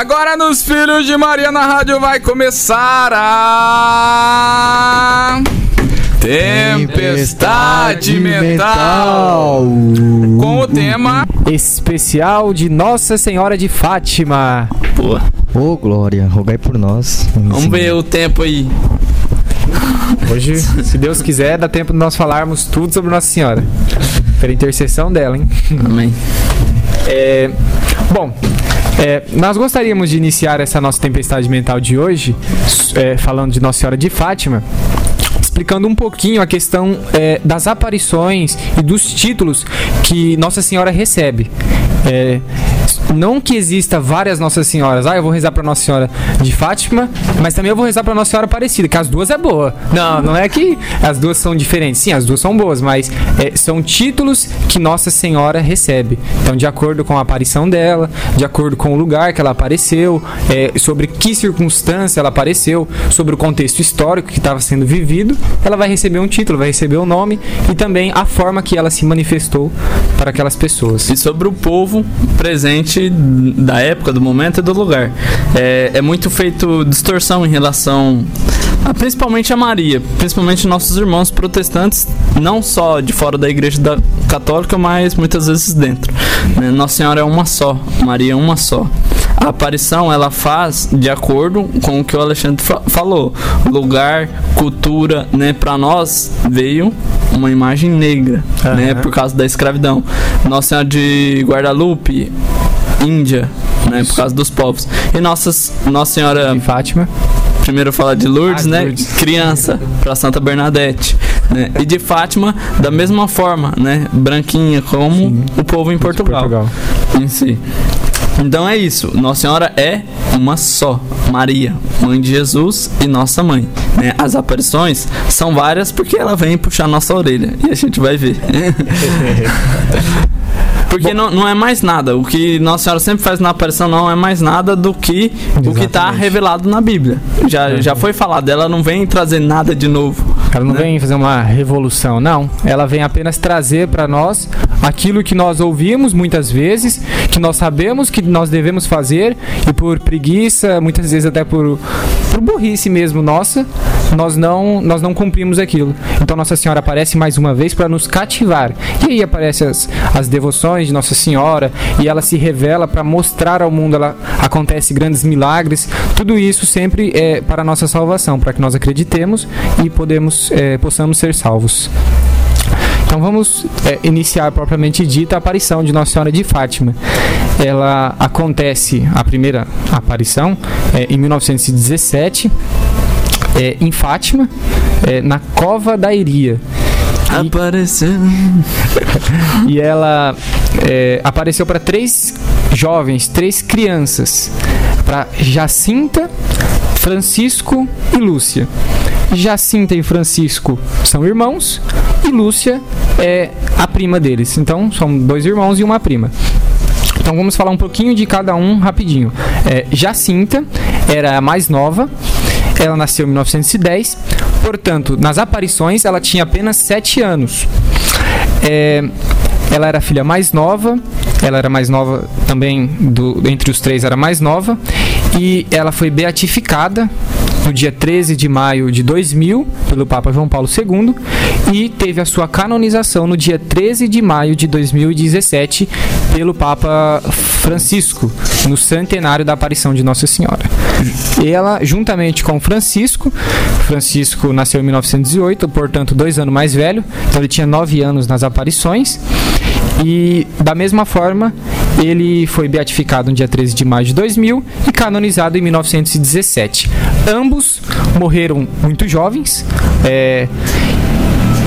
Agora nos Filhos de Maria na rádio vai começar a. Tempestade mental. Com o tema especial de Nossa Senhora de Fátima. Pô, Ô, Glória, rogai por nós. vamos ver o tempo aí. Hoje, se Deus quiser, dá tempo de nós falarmos tudo sobre Nossa Senhora. Pela intercessão dela, hein? Amém. É, bom, é, nós gostaríamos de iniciar essa nossa tempestade mental de hoje, é, falando de Nossa Senhora de Fátima, explicando um pouquinho a questão é, das aparições e dos títulos que Nossa Senhora recebe. É, não que exista várias Nossas Senhoras. Ah, eu vou rezar para Nossa Senhora de Fátima, mas também eu vou rezar para Nossa Senhora Aparecida, que as duas é boa. Não, não é que as duas são diferentes. Sim, as duas são boas, mas é, são títulos que Nossa Senhora recebe. Então, de acordo com a aparição dela, de acordo com o lugar que ela apareceu, é, sobre que circunstância ela apareceu, sobre o contexto histórico que estava sendo vivido, ela vai receber um título, vai receber o nome e também a forma que ela se manifestou para aquelas pessoas. E sobre o povo presente da época, do momento e do lugar. É, é muito feito distorção em relação a, principalmente a Maria, principalmente nossos irmãos protestantes, não só de fora da igreja da católica, mas muitas vezes dentro. né? Nossa Senhora é uma só, Maria é uma só. A aparição ela faz de acordo com o que o Alexandre fa- falou. Lugar, cultura, né? Para nós veio uma imagem negra, né? Aham. Por causa da escravidão. Nossa Senhora de Guadalupe, Índia, né? Por causa dos povos. E nossas, Nossa Senhora, De Fátima. primeiro falar de Lourdes, Ah, né? Lourdes. Criança, para Santa Bernadette. Né? E de Fátima, da mesma forma, né? Branquinha, como Sim. o povo em Portugal Portugal. em si. Então é isso. Nossa Senhora é uma só. Maria, mãe de Jesus e nossa mãe. né? As aparições são várias porque ela vem puxar nossa orelha. E a gente vai ver. Porque não, não é mais nada. O que Nossa Senhora sempre faz na aparição não é mais nada do que o que está Exatamente. revelado na Bíblia. Já, já foi falado. Ela não vem trazer nada de novo. Ela não né? vem fazer uma revolução, não. Ela vem apenas trazer para nós aquilo que nós ouvimos muitas vezes, que nós sabemos que nós devemos fazer e por preguiça, muitas vezes até por, por burrice mesmo nossa, nós não nós não cumprimos aquilo. Então Nossa Senhora aparece mais uma vez para nos cativar. E aí aparecem as, as devoções de Nossa Senhora e ela se revela para mostrar ao mundo, ela acontece grandes milagres. Tudo isso sempre é para a nossa salvação, para que nós acreditemos e podemos, é, possamos ser salvos. Então vamos é, iniciar propriamente dita a aparição de Nossa Senhora de Fátima. Ela acontece, a primeira aparição, é, em 1917, é, em Fátima, é, na Cova da Iria. E- Apareceu. e ela é, apareceu para três jovens, três crianças, para Jacinta, Francisco e Lúcia. Jacinta e Francisco são irmãos Lúcia é a prima deles. Então são dois irmãos e uma prima. Então vamos falar um pouquinho de cada um rapidinho. É, Jacinta era a mais nova, ela nasceu em 1910, portanto, nas aparições ela tinha apenas 7 anos. É, ela era a filha mais nova, ela era mais nova também, do, entre os três era mais nova, e ela foi beatificada no dia 13 de maio de 2000 pelo Papa João Paulo II e teve a sua canonização no dia 13 de maio de 2017 pelo Papa Francisco, no centenário da aparição de Nossa Senhora. Ela, juntamente com Francisco, Francisco nasceu em 1908, portanto, dois anos mais velho, então ele tinha nove anos nas aparições. E da mesma forma, ele foi beatificado no dia 13 de maio de 2000 e canonizado em 1917. Ambos morreram muito jovens. é,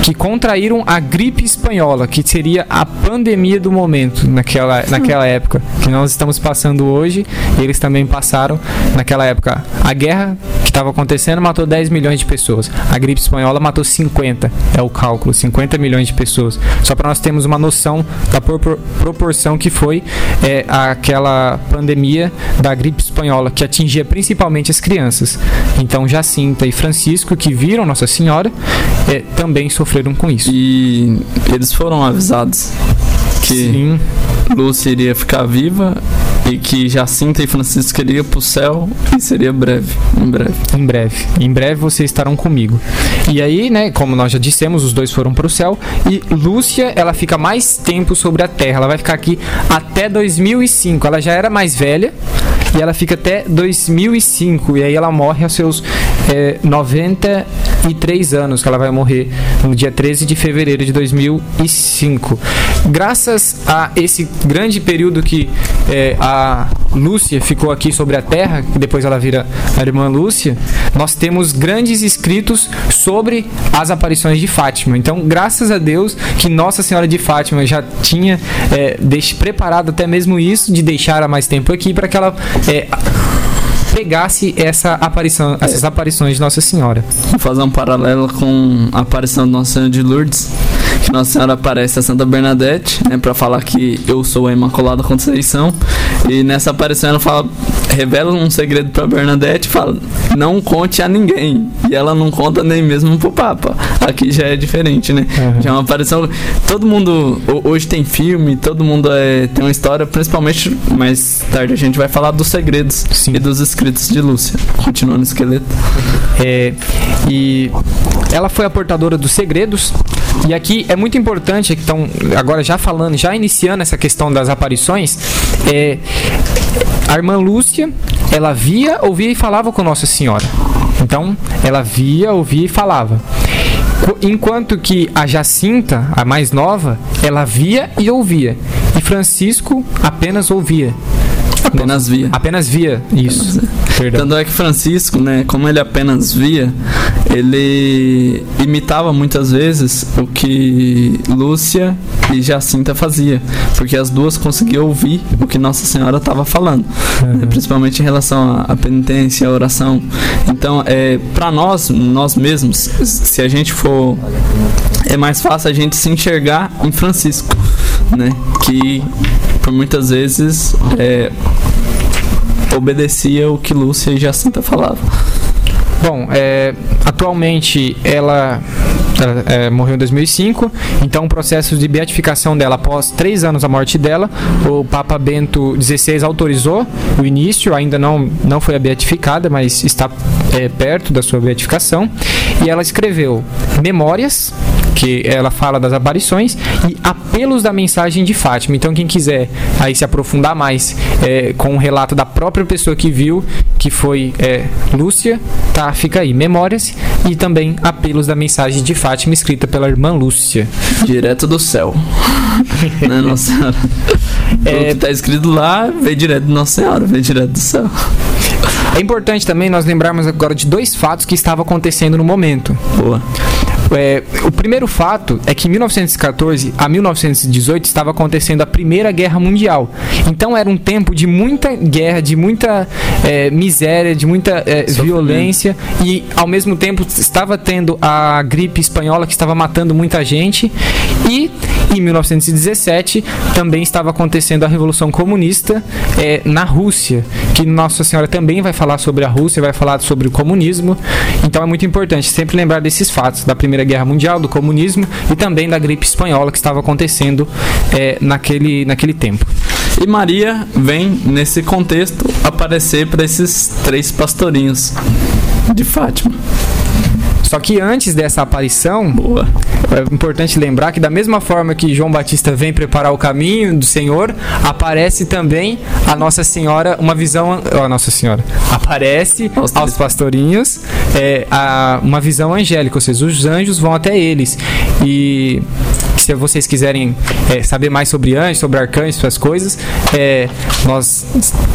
que contraíram a gripe espanhola, que seria a pandemia do momento naquela, naquela época, que nós estamos passando hoje, eles também passaram naquela época. A guerra estava acontecendo matou 10 milhões de pessoas. A gripe espanhola matou 50, é o cálculo, 50 milhões de pessoas. Só para nós termos uma noção da propor- proporção que foi é, aquela pandemia da gripe espanhola, que atingia principalmente as crianças. Então Jacinta e Francisco, que viram Nossa Senhora, é, também sofreram com isso. E eles foram avisados que Sim, Lúcia iria ficar viva e que Jacinta e Francisco queriam pro céu e seria breve, em breve. Em breve. Em breve vocês estarão comigo. E aí, né, como nós já dissemos, os dois foram pro céu e Lúcia, ela fica mais tempo sobre a Terra. Ela vai ficar aqui até 2005. Ela já era mais velha e ela fica até 2005 e aí ela morre aos seus é, 93 anos, que ela vai morrer no dia 13 de fevereiro de 2005. Graças a esse grande período que é, a Lúcia ficou aqui sobre a Terra, que depois ela vira a irmã Lúcia, nós temos grandes escritos sobre as aparições de Fátima. Então, graças a Deus que Nossa Senhora de Fátima já tinha é, preparado até mesmo isso de deixar ela mais tempo aqui para que ela é, pegasse essa aparição, essas aparições de Nossa Senhora. Vou fazer um paralelo com a aparição de Nossa Senhora de Lourdes, que Nossa Senhora aparece a Santa Bernadette, né, para falar que eu sou a Imaculada Conceição, e nessa aparição ela fala, revela um segredo para Bernadette, e fala, não conte a ninguém, e ela não conta nem mesmo pro Papa. Aqui já é diferente, né? Uhum. Já é uma aparição, todo mundo ho- hoje tem filme, todo mundo é, tem uma história, principalmente mais tarde a gente vai falar dos segredos Sim. e dos escritos de Lúcia. Continuando o esqueleto. É, e ela foi a portadora dos segredos. E aqui é muito importante, então, agora já falando, já iniciando essa questão das aparições, é, a irmã Lúcia, ela via, ouvia e falava com Nossa Senhora. Então, ela via, ouvia e falava. Qu- Enquanto que a Jacinta, a mais nova, ela via e ouvia. E Francisco apenas ouvia. Apenas via. Apenas via isso. Perdão. Tanto é que Francisco, né, como ele apenas via, ele imitava muitas vezes o que Lúcia e Jacinta fazia, porque as duas conseguiam ouvir o que Nossa Senhora estava falando, né, principalmente em relação à- à penitência, à oração. Então, é para nós, nós mesmos, se a gente for é mais fácil a gente se enxergar em Francisco, né, que por muitas vezes é, obedecia o que Lúcia e Jacinta falavam. Bom, é, atualmente ela, ela, é, morreu em 2005, então o processo de beatificação dela, após três anos da morte dela, o Papa Bento XVI autorizou o início, ainda não, não foi beatificada, mas está é, perto da sua beatificação, e ela escreveu Memórias, que ela fala das aparições, e Apelos da Mensagem de Fátima. Então, quem quiser aí se aprofundar mais é, com o relato da própria pessoa que viu, que foi é, Lúcia, tá? Fica aí, Memórias e também Apelos da Mensagem de Fátima, escrita pela irmã Lúcia. Direto do céu. né, Nossa Senhora? É- O que tá escrito lá veio direto de Nossa Senhora, veio direto do céu. É importante também nós lembrarmos agora de dois fatos que estavam acontecendo no momento. Boa. É, o primeiro fato é que em 1914 a 1918 estava acontecendo a Primeira Guerra Mundial. Então era um tempo de muita guerra, de muita é, miséria, de muita é, violência e ao mesmo tempo estava tendo a gripe espanhola que estava matando muita gente. E em 1917 também estava acontecendo a Revolução Comunista é, na Rússia, que Nossa Senhora também vai falar sobre a Rússia, vai falar sobre o comunismo. Então é muito importante sempre lembrar desses fatos da Primeira Guerra Mundial, do comunismo e também da gripe espanhola que estava acontecendo é, naquele, naquele tempo. E Maria vem, nesse contexto, aparecer para esses três pastorinhos de Fátima. Só que antes dessa aparição, Boa. É importante lembrar que da mesma forma que João Batista vem preparar o caminho do Senhor, aparece também a Nossa Senhora, uma visão, ó, a Nossa Senhora, aparece Aos aos, pastorinhos é, a- uma visão angélica, ou seja, os anjos vão até eles e se vocês quiserem é, saber mais sobre anjos, sobre arcanjos, essas coisas, é, nós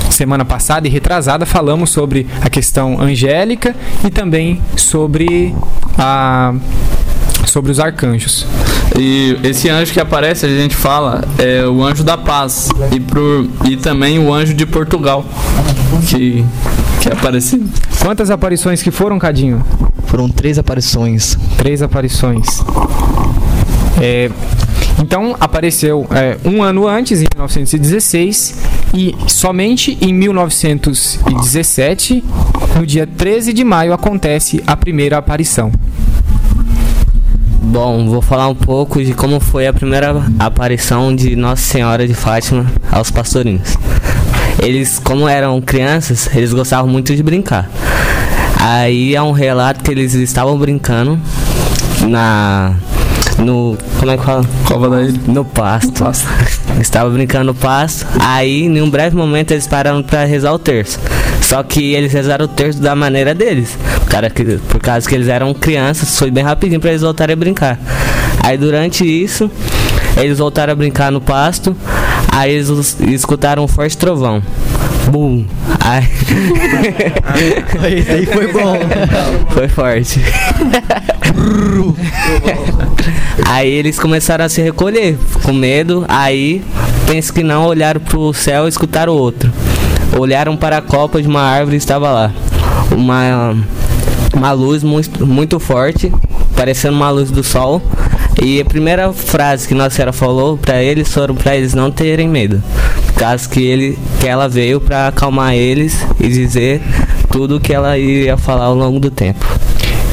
semana passada e retrasada falamos sobre a questão angélica e também sobre a sobre os arcanjos. E esse anjo que aparece, a gente fala, é o anjo da paz. E, pro, e também o anjo de Portugal, que, que é aparecido. Quantas aparições que foram, Cadinho? Foram três aparições. Três aparições. É, então apareceu é, um ano antes, em 1916, e somente em 1917, no dia 13 de maio, acontece a primeira aparição. Bom, vou falar um pouco de como foi a primeira aparição de Nossa Senhora de Fátima aos pastorinhos. Eles, como eram crianças, eles gostavam muito de brincar. Aí é um relato que eles estavam brincando na no como é que fala? Cova da ilha. No pasto. Estava brincando no pasto. Aí, em um breve momento, eles pararam para rezar o terço. Só que eles rezaram o terço da maneira deles. Causa que, por causa que eles eram crianças, foi bem rapidinho para eles voltarem a brincar. Aí, durante isso, eles voltaram a brincar no pasto. Aí eles escutaram um forte trovão. Bum! Aí... Esse aí foi bom. Foi forte. aí eles começaram a se recolher, com medo. Aí, penso que não, olharam pro céu e escutaram outro. Olharam para a copa de uma árvore e estava lá. Uma, uma luz muito, muito forte, parecendo uma luz do sol. E a primeira frase que Nossa Senhora falou para eles foram para eles não terem medo. Causa que, ele, que ela veio para acalmar eles e dizer tudo o que ela ia falar ao longo do tempo.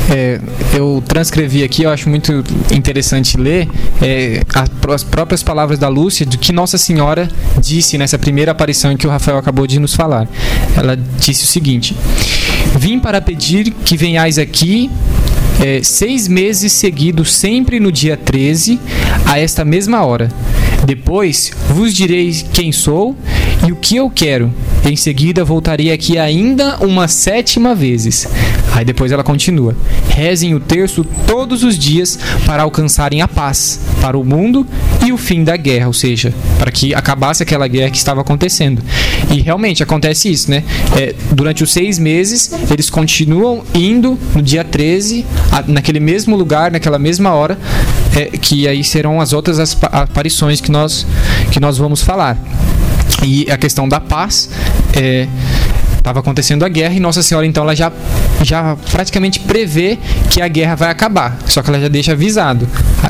É, eu transcrevi aqui, eu acho muito interessante ler é, as próprias palavras da Lúcia do que Nossa Senhora disse nessa primeira aparição que o Rafael acabou de nos falar. Ela disse o seguinte: Vim para pedir que venhais aqui é, seis meses seguidos, sempre no dia 13, a esta mesma hora. Depois vos direi quem sou e o que eu quero. Em seguida voltarei aqui ainda uma sétima vezes. Aí depois ela continua: rezem o terço todos os dias para alcançarem a paz para o mundo e o fim da guerra, ou seja, para que acabasse aquela guerra que estava acontecendo. E realmente acontece isso, né? É, durante os seis meses eles continuam indo no dia 13, a, naquele mesmo lugar, naquela mesma hora, é, que aí serão as outras aparições que nós, que nós vamos falar. E a questão da paz é estava acontecendo a guerra e Nossa Senhora então ela já já praticamente prevê que a guerra vai acabar. Só que ela já deixa avisado,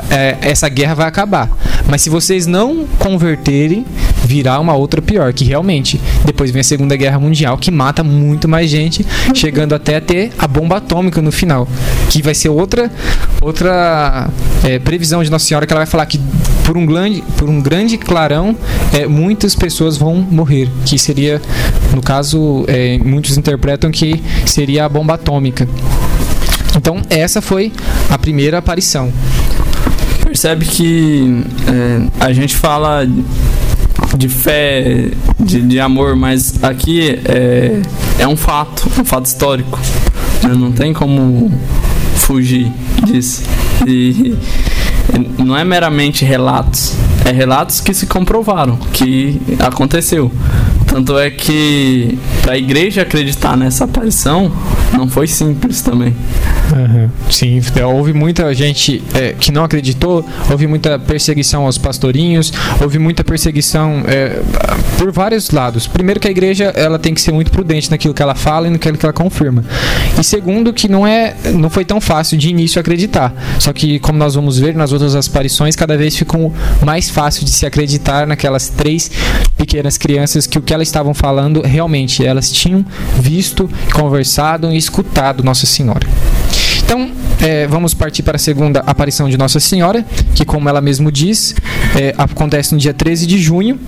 é, essa guerra vai acabar. Mas se vocês não converterem, virá uma outra pior, que realmente depois vem a Segunda Guerra Mundial, que mata muito mais gente, chegando até a ter a bomba atômica no final, que vai ser outra outra é, previsão de Nossa Senhora que ela vai falar que por um grande por um grande clarão é, muitas pessoas vão morrer, que seria no caso é, muitos interpretam que seria a bomba atômica. Então, essa foi a primeira aparição. Percebe que é, a gente fala de fé, de, de amor, mas aqui é, é um fato, um fato histórico. Né? Não tem como fugir disso. E não é meramente relatos, é relatos que se comprovaram, que aconteceu. Tanto é que para a igreja acreditar nessa aparição não foi simples também. Uhum. Sim, é, houve muita gente é, que não acreditou, houve muita perseguição aos pastorinhos, houve muita perseguição é, por vários lados. Primeiro que a igreja ela tem que ser muito prudente naquilo que ela fala e naquilo que ela confirma. E segundo que não é, não foi tão fácil de início acreditar. Só que como nós vamos ver nas outras aparições, cada vez ficou mais fácil de se acreditar naquelas três pequenas crianças que o que elas estavam falando realmente elas tinham visto, conversado e escutado Nossa Senhora. Então, é, vamos partir para a segunda aparição de Nossa Senhora, que, como ela mesmo diz, é, acontece no dia 13 de junho,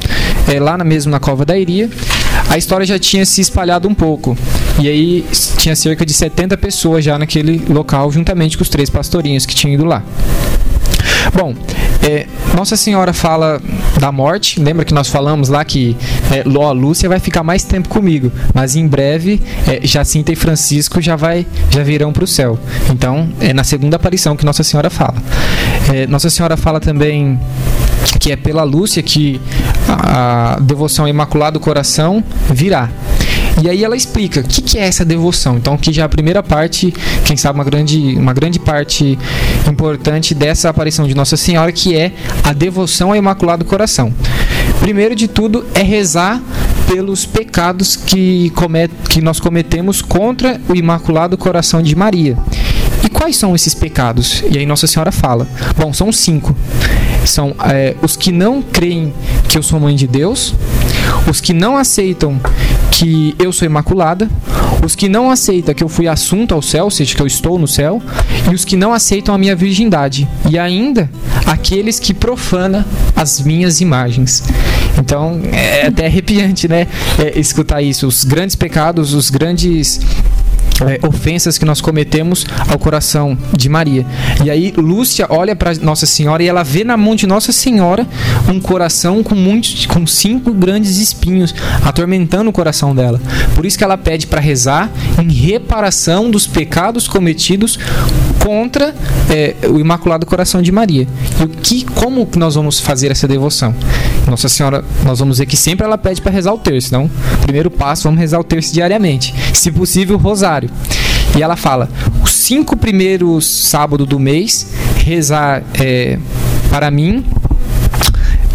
é, lá na, mesmo na Cova da Iria. A história já tinha se espalhado um pouco, e aí tinha cerca de 70 pessoas já naquele local, juntamente com os três pastorinhos que tinham ido lá. Bom, é, Nossa Senhora fala da morte. Lembra que nós falamos lá que é, ó, Lúcia vai ficar mais tempo comigo, mas em breve é, Jacinta e Francisco já vai já virão para o céu. Então é na segunda aparição que Nossa Senhora fala. É, Nossa Senhora fala também que é pela Lúcia que a, a devoção ao Imaculado Coração virá. E aí ela explica o que, que, é essa devoção. Então, que já é a primeira parte, quem sabe uma grande, uma grande parte importante dessa aparição de Nossa Senhora, que é a devoção ao Imaculado Coração. Primeiro de tudo é rezar pelos pecados que, comet, que nós cometemos contra o Imaculado Coração de Maria. E quais são esses pecados? E aí Nossa Senhora fala. Bom, são cinco. São é, os que não creem que eu sou mãe de Deus, os que não aceitam que eu sou imaculada, os que não aceitam que eu fui assunto ao céu, ou seja, que eu estou no céu, e os que não aceitam a minha virgindade, e ainda aqueles que profanam as minhas imagens. Então é até arrepiante, né? É, escutar isso. Os grandes pecados, os grandes é, ofensas que nós cometemos ao coração de Maria. E aí Lúcia olha para Nossa Senhora e ela vê na mão de Nossa Senhora um coração com muitos, com cinco grandes espinhos atormentando o coração dela. Por isso que ela pede para rezar em reparação dos pecados cometidos contra é, o Imaculado Coração de Maria. E o que, como que nós vamos fazer essa devoção? Nossa Senhora, nós vamos ver que sempre ela pede para rezar o terço. Então, primeiro passo, vamos rezar o terço diariamente. Se possível, o rosário. E ela fala: os cinco primeiros sábados do mês, rezar é, para mim,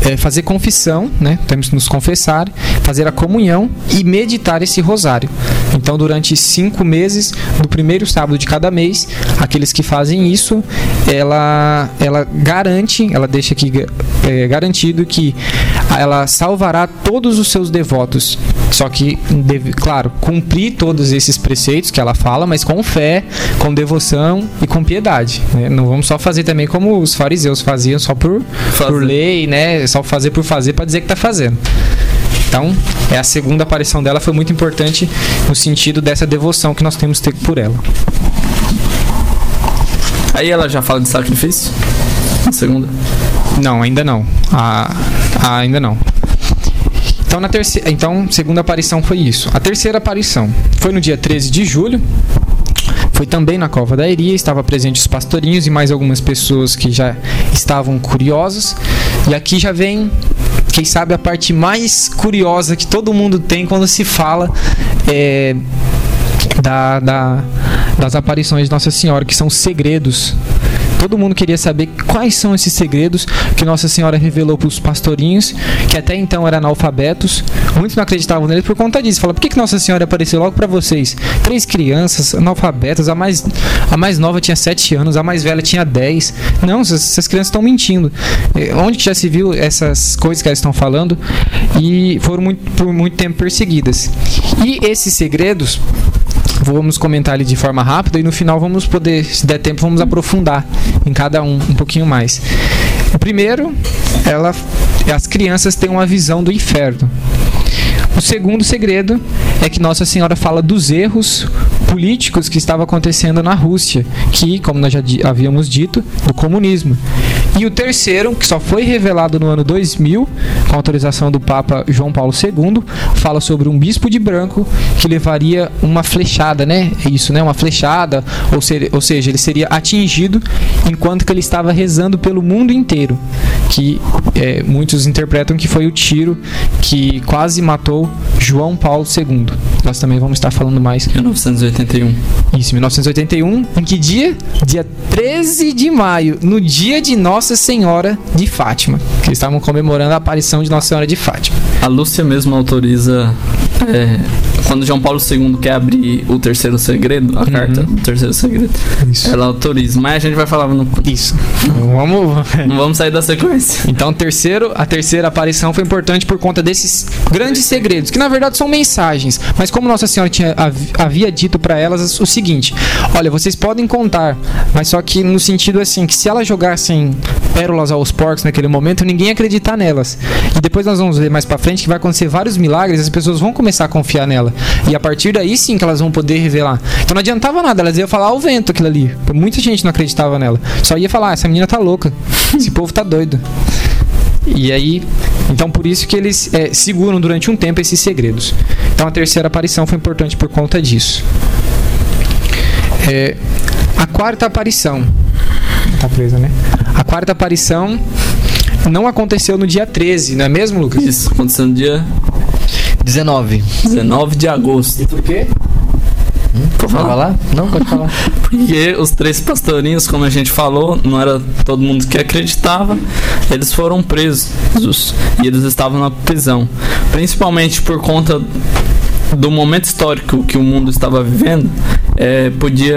é, fazer confissão, né? Temos que nos confessar, fazer a comunhão e meditar esse rosário. Então, durante cinco meses, no primeiro sábado de cada mês, aqueles que fazem isso, ela, ela garante, ela deixa aqui é, garantido que ela salvará todos os seus devotos. Só que, deve, claro, cumprir todos esses preceitos que ela fala, mas com fé, com devoção e com piedade. Né? Não vamos só fazer também como os fariseus faziam, só por, por lei, né? Só fazer por fazer para dizer que está fazendo. Então, é a segunda aparição dela foi muito importante no sentido dessa devoção que nós temos que ter por ela. Aí ela já fala de sacrifício? Na segunda? Não, ainda não. Ah, ah, ainda não. Então, na terceira, então, segunda aparição foi isso. A terceira aparição foi no dia 13 de julho. Foi também na Cova da Iria, estava presente os pastorinhos e mais algumas pessoas que já estavam curiosos. E aqui já vem, quem sabe, a parte mais curiosa que todo mundo tem quando se fala é, da, da, das aparições de Nossa Senhora, que são segredos Todo mundo queria saber quais são esses segredos que Nossa Senhora revelou para os pastorinhos, que até então eram analfabetos. Muitos não acreditavam neles por conta disso. Fala, por que, que Nossa Senhora apareceu logo para vocês? Três crianças analfabetas, a mais, a mais nova tinha sete anos, a mais velha tinha dez. Não, essas, crianças estão mentindo. É, onde já se viu essas coisas que elas estão falando? E foram muito, por muito tempo perseguidas. E esses segredos vamos comentar ali de forma rápida e no final vamos poder, se der tempo, vamos aprofundar em cada um um pouquinho mais. O primeiro, ela, as crianças têm uma visão do inferno. O segundo segredo é que Nossa Senhora fala dos erros políticos que estavam acontecendo na Rússia, que, como nós já havíamos dito, do comunismo. E o terceiro, que só foi revelado no ano 2000, com autorização do Papa João Paulo II, fala sobre um bispo de branco que levaria uma flechada, né? É isso, né? Uma flechada, ou, ser, ou seja, ele seria atingido enquanto que ele estava rezando pelo mundo inteiro, que é, muitos interpretam que foi o tiro que quase matou João Paulo II. Nós também vamos estar falando mais. 1981. Isso, 1981. Em que dia? Dia 13 de maio, no dia de Nossa Senhora de Fátima. Que estavam comemorando a aparição de Nossa Senhora de Fátima. A Lúcia mesmo autoriza. É, quando João Paulo II quer abrir o terceiro segredo, a uhum. carta do terceiro segredo, Isso. ela autoriza. Mas a gente vai falar no. Isso. vamos. Não vamos sair da sequência. Então, terceiro, a terceira aparição foi importante por conta desses grandes segredos, que na verdade são mensagens. Mas como Nossa Senhora tinha, havia dito para elas o seguinte: olha, vocês podem contar, mas só que no sentido assim, que se elas jogassem pérolas aos porcos naquele momento, ninguém acreditar nelas. E depois nós vamos ver mais para frente que vai acontecer vários milagres, as pessoas vão começar a confiar nela. E a partir daí sim que elas vão poder revelar. Então não adiantava nada, elas iam falar ao vento aquilo ali. Muita gente não acreditava nela. Só ia falar, ah, essa menina tá louca. Esse povo tá doido. E aí, então por isso que eles é, seguram durante um tempo esses segredos. Então a terceira aparição foi importante por conta disso. É, a quarta aparição. Tá presa, né? A quarta aparição não aconteceu no dia 13, não é mesmo, Lucas? Isso, aconteceu no dia 19. 19 de agosto. E por quê? Hum, pode falar? Não, pode falar. Porque os três pastorinhos, como a gente falou, não era todo mundo que acreditava, eles foram presos e eles estavam na prisão. Principalmente por conta do momento histórico que o mundo estava vivendo, é, podia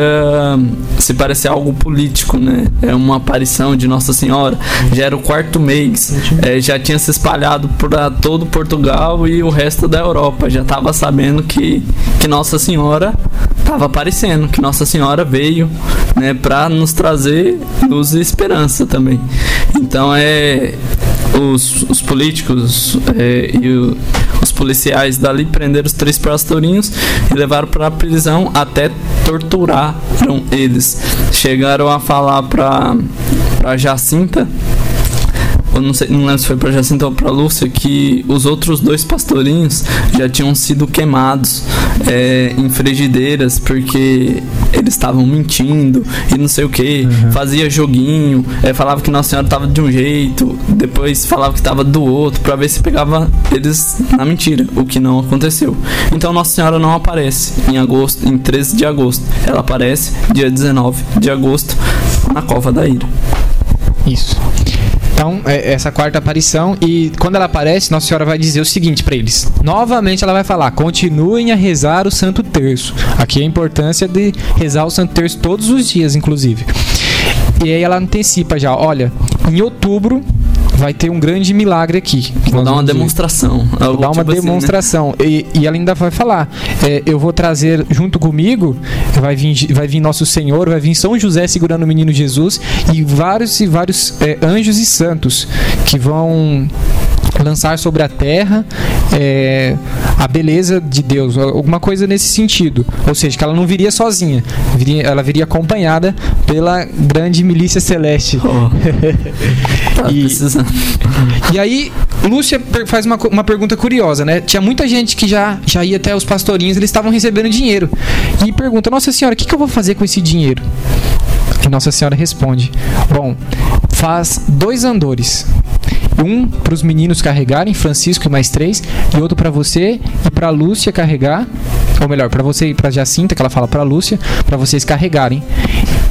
se parecer algo político, né? É uma aparição de Nossa Senhora. Já era o quarto mês, é, já tinha se espalhado para todo Portugal e o resto da Europa. Já estava sabendo que, que Nossa Senhora estava aparecendo, que Nossa Senhora veio, né, para nos trazer luz e esperança também. Então é os, os políticos é, e o, policiais dali prenderam os três pastorinhos e levaram para a prisão até torturaram eles. Chegaram a falar para para Jacinta eu não sei, não lembro se foi pra Jacinta ou pra Lúcia, que os outros dois pastorinhos já tinham sido queimados é, em frigideiras porque eles estavam mentindo e não sei o que, uhum. fazia joguinho, é, falava que Nossa Senhora tava de um jeito, depois falava que tava do outro, para ver se pegava eles na mentira, o que não aconteceu. Então Nossa Senhora não aparece em agosto, em 13 de agosto, ela aparece dia 19 de agosto na Cova da Ira. Isso. Então, é essa quarta aparição. E quando ela aparece, Nossa Senhora vai dizer o seguinte para eles. Novamente ela vai falar: continuem a rezar o Santo Terço. Aqui a importância de rezar o Santo Terço todos os dias, inclusive. E aí ela antecipa já: olha, em outubro vai ter um grande milagre aqui. Vou dar uma demonstração. Vou dar uma tipo demonstração. Assim, né? e, e, ela ainda vai falar: é, eu vou trazer junto comigo, vai vir, vai vir Nosso Senhor, vai vir São José segurando o menino Jesus e vários e vários é, anjos e santos que vão lançar sobre a terra é, a beleza de Deus, alguma coisa nesse sentido. Ou seja, que ela não viria sozinha, viria, ela viria acompanhada pela grande milícia celeste. Oh. tá e, e aí, Lúcia faz uma, uma pergunta curiosa, né? Tinha muita gente que já, já ia até os pastorinhos, eles estavam recebendo dinheiro. E pergunta: Nossa Senhora, o que, que eu vou fazer com esse dinheiro? E Nossa Senhora responde: Bom, faz dois andores um para os meninos carregarem, Francisco e mais três, e outro para você e para Lúcia carregar, ou melhor, para você e para Jacinta, que ela fala para Lúcia, para vocês carregarem.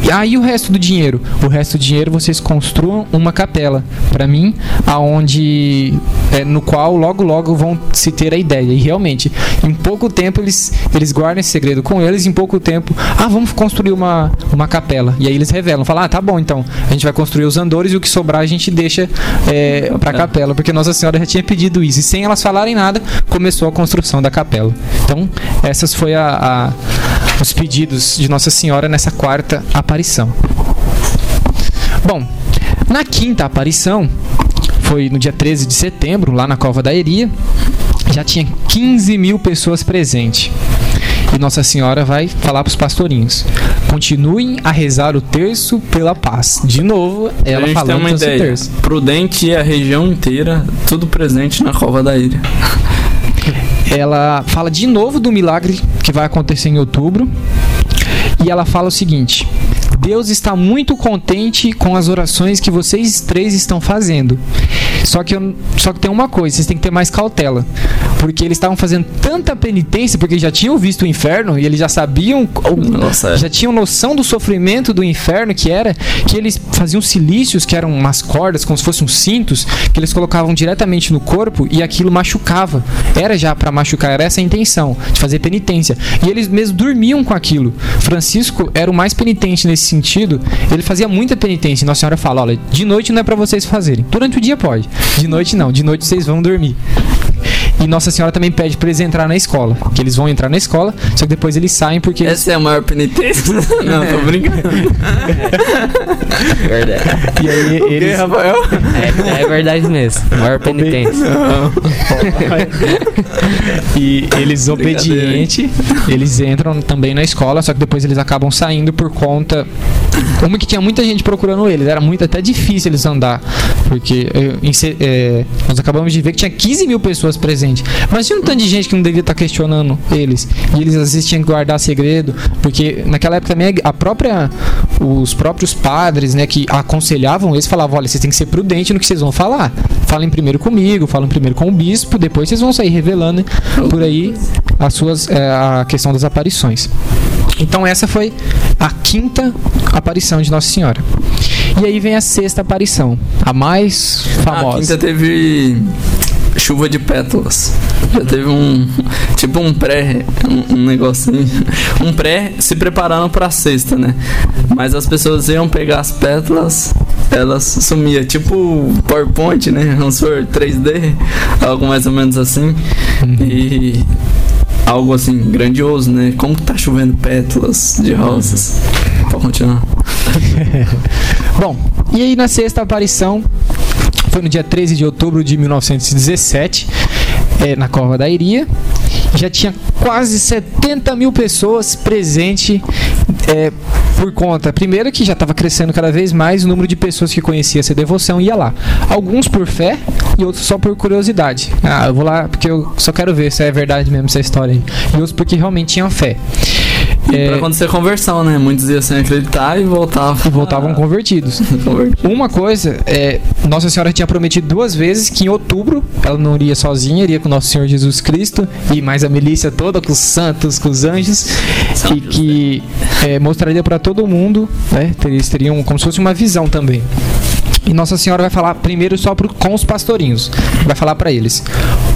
E aí o resto do dinheiro, o resto do dinheiro vocês construam uma capela para mim, aonde é, no qual logo logo vão se ter a ideia. E realmente, em pouco tempo eles eles guardam esse segredo com eles, em pouco tempo, ah, vamos construir uma uma capela. E aí eles revelam, falam, ah, tá bom, então a gente vai construir os andores e o que sobrar a gente deixa é, para a capela, porque Nossa Senhora já tinha pedido isso. E sem elas falarem nada, começou a construção da capela. Então, essas foi a, a os pedidos de Nossa Senhora nessa quarta aparição. Bom, na quinta aparição, foi no dia 13 de setembro, lá na Cova da Eria, já tinha 15 mil pessoas presentes. E Nossa Senhora vai falar para os pastorinhos: continuem a rezar o terço pela paz. De novo, ela falando uma ideia. terço. Prudente e a região inteira, tudo presente na Cova da Ilha. Ela fala de novo do milagre que vai acontecer em outubro. E ela fala o seguinte: Deus está muito contente com as orações que vocês três estão fazendo. Só que, eu, só que tem uma coisa, vocês têm que ter mais cautela. Porque eles estavam fazendo tanta penitência, porque já tinham visto o inferno e eles já sabiam, Nossa, é. já tinham noção do sofrimento do inferno que era, que eles faziam silícios, que eram umas cordas, como se fossem uns cintos, que eles colocavam diretamente no corpo e aquilo machucava. Era já para machucar, era essa a intenção, de fazer penitência. E eles mesmo dormiam com aquilo. Francisco era o mais penitente nesse sentido, ele fazia muita penitência. Nossa Senhora fala: olha, de noite não é para vocês fazerem, durante o dia pode. De noite não, de noite vocês vão dormir. E Nossa Senhora também pede para eles entrar na escola. Que eles vão entrar na escola, só que depois eles saem porque. Essa eles... é a maior penitência? não, tô brincando. verdade. E aí o eles. Que, Rafael? É, é verdade mesmo. Maior penitência. Não. e eles obedientes, eles entram também na escola, só que depois eles acabam saindo por conta. Como que tinha muita gente procurando eles, era muito até difícil eles andar. Porque é, nós acabamos de ver que tinha 15 mil pessoas presentes. Mas tinha um tanto de gente que não devia estar questionando eles. E eles às vezes tinham que guardar segredo. Porque naquela época também a própria. Os próprios padres, né, que aconselhavam eles falavam: olha, vocês têm que ser prudentes no que vocês vão falar. Falem primeiro comigo, falem primeiro com o bispo, depois vocês vão sair revelando por aí as suas, é, a questão das aparições. Então essa foi a quinta aparição de Nossa Senhora. E aí vem a sexta aparição, a mais famosa. A quinta teve chuva de pétalas. Já teve um. Tipo um pré. Um, um negocinho. Um pré se preparando pra sexta, né? Mas as pessoas iam pegar as pétalas, elas sumiam. Tipo PowerPoint, né? Ransor 3D, algo mais ou menos assim. E. Algo assim, grandioso, né? Como que tá chovendo pétalas de rosas? Pode continuar. Bom, e aí na sexta aparição, foi no dia 13 de outubro de 1917, é, na Cova da Iria. Já tinha quase 70 mil pessoas presentes é, por conta, primeiro que já estava crescendo cada vez mais o número de pessoas que conhecia essa devoção ia lá. Alguns por fé e outros só por curiosidade. Ah, eu vou lá porque eu só quero ver se é verdade mesmo essa história. E outros porque realmente tinham fé. E É, pra acontecer conversão, né? Muitos iam sem acreditar e voltavam. e voltavam convertidos. convertidos. Uma coisa, é, Nossa Senhora tinha prometido duas vezes que em outubro ela não iria sozinha, iria com Nosso Senhor Jesus Cristo e mais a milícia toda, com os santos, com os anjos, e que é, mostraria para todo mundo, né? Eles teriam como se fosse uma visão também. E Nossa Senhora vai falar primeiro só pro, com os pastorinhos. Vai falar para eles: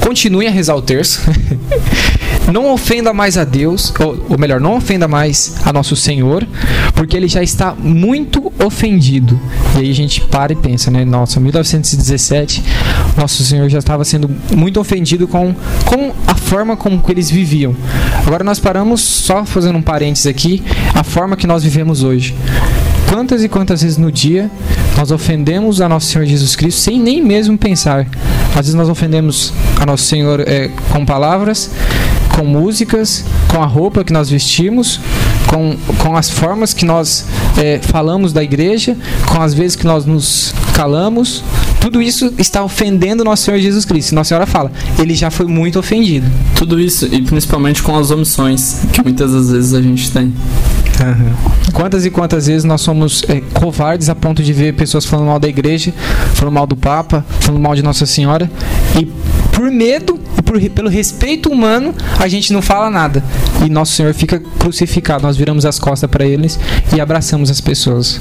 continuem a rezar o terço. não ofenda mais a Deus, ou, ou melhor, não ofenda mais a nosso Senhor, porque ele já está muito ofendido. E aí a gente para e pensa, né? Nossa, 1917, nosso Senhor já estava sendo muito ofendido com, com a forma como que eles viviam. Agora nós paramos, só fazendo um parênteses aqui, a forma que nós vivemos hoje. Quantas e quantas vezes no dia nós ofendemos a nosso Senhor Jesus Cristo sem nem mesmo pensar? Às vezes nós ofendemos a nosso Senhor é, com palavras, com músicas, com a roupa que nós vestimos, com, com as formas que nós é, falamos da igreja, com as vezes que nós nos calamos. Tudo isso está ofendendo nosso Senhor Jesus Cristo. Nossa Senhora fala, ele já foi muito ofendido. Tudo isso, e principalmente com as omissões que muitas das vezes a gente tem. Quantas e quantas vezes nós somos é, covardes a ponto de ver pessoas falando mal da igreja, falando mal do Papa, falando mal de Nossa Senhora e por medo e por, pelo respeito humano a gente não fala nada e Nosso Senhor fica crucificado. Nós viramos as costas para eles e abraçamos as pessoas.